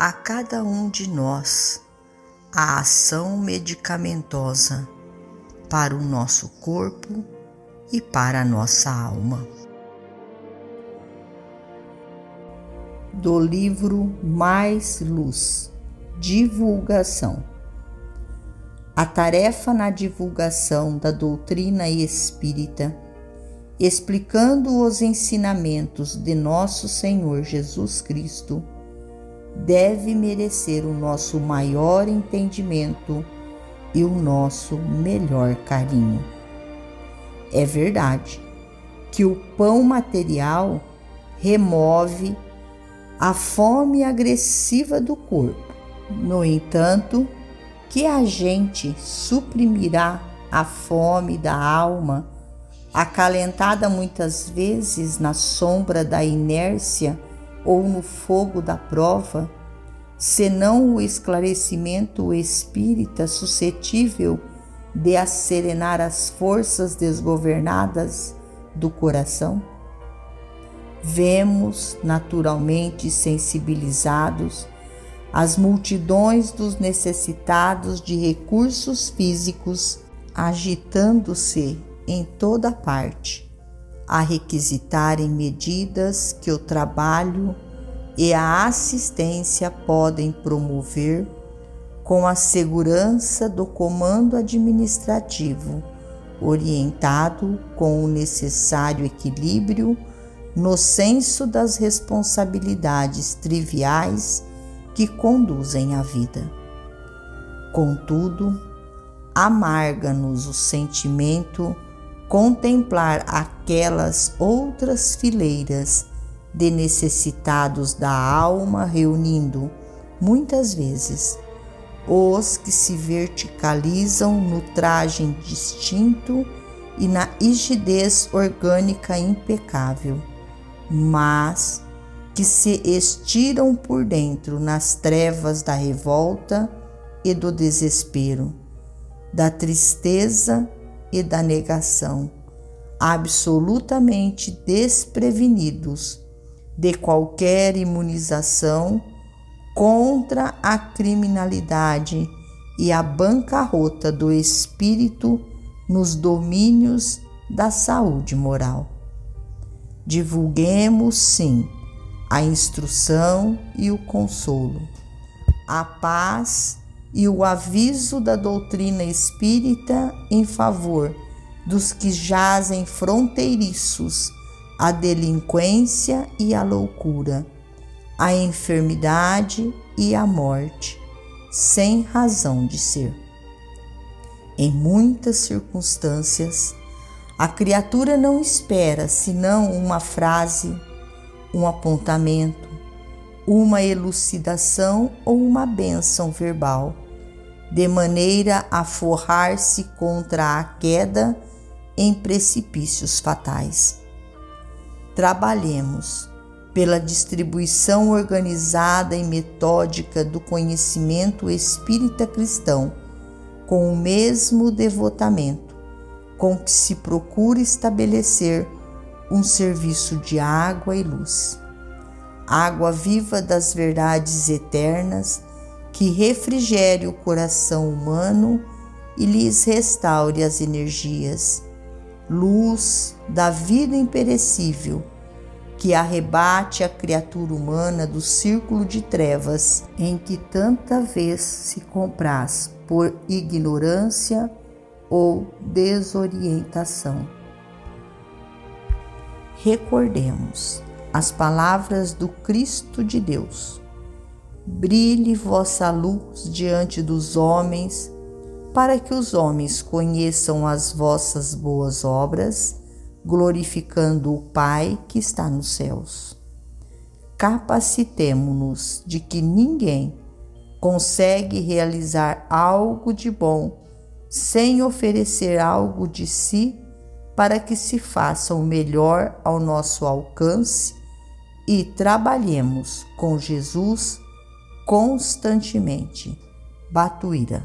a cada um de nós a ação medicamentosa para o nosso corpo e para a nossa alma. Do livro Mais Luz Divulgação A tarefa na divulgação da doutrina espírita, explicando os ensinamentos de nosso Senhor Jesus Cristo deve merecer o nosso maior entendimento e o nosso melhor carinho. É verdade que o pão material remove a fome agressiva do corpo. No entanto, que a gente suprimirá a fome da alma, acalentada muitas vezes na sombra da inércia ou no fogo da prova, senão o esclarecimento espírita suscetível de acerenar as forças desgovernadas do coração? Vemos, naturalmente sensibilizados, as multidões dos necessitados de recursos físicos agitando-se em toda parte a requisitarem medidas que o trabalho e a assistência podem promover com a segurança do comando administrativo, orientado com o necessário equilíbrio no senso das responsabilidades triviais que conduzem a vida. Contudo, amarga-nos o sentimento contemplar aquelas outras fileiras de necessitados da alma reunindo, muitas vezes, os que se verticalizam no traje distinto e na rigidez orgânica impecável, mas que se estiram por dentro nas trevas da revolta e do desespero, da tristeza e da negação, absolutamente desprevenidos de qualquer imunização contra a criminalidade e a bancarrota do espírito nos domínios da saúde moral. Divulguemos, sim, a instrução e o consolo, a paz e o aviso da doutrina espírita em favor dos que jazem fronteiriços à delinquência e à loucura, à enfermidade e à morte, sem razão de ser. Em muitas circunstâncias, a criatura não espera senão uma frase, um apontamento, uma elucidação ou uma bênção verbal, de maneira a forrar-se contra a queda em precipícios fatais. Trabalhemos pela distribuição organizada e metódica do conhecimento espírita cristão, com o mesmo devotamento com que se procura estabelecer um serviço de água e luz água viva das verdades eternas, que refrigere o coração humano e lhes restaure as energias, luz da vida imperecível, que arrebate a criatura humana do círculo de trevas em que tanta vez se compraz por ignorância ou desorientação. Recordemos as palavras do Cristo de Deus. Brilhe vossa luz diante dos homens, para que os homens conheçam as vossas boas obras glorificando o Pai que está nos céus. Capacitemo-nos de que ninguém consegue realizar algo de bom sem oferecer algo de si para que se faça o melhor ao nosso alcance e trabalhemos com Jesus constantemente. Batuíra.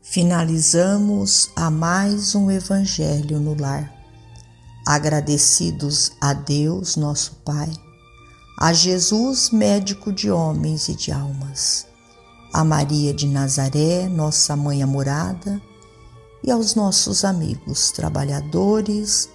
Finalizamos a mais um Evangelho no Lar. Agradecidos a Deus, nosso Pai, a Jesus, médico de homens e de almas, a Maria de Nazaré, nossa mãe amorada, e aos nossos amigos trabalhadores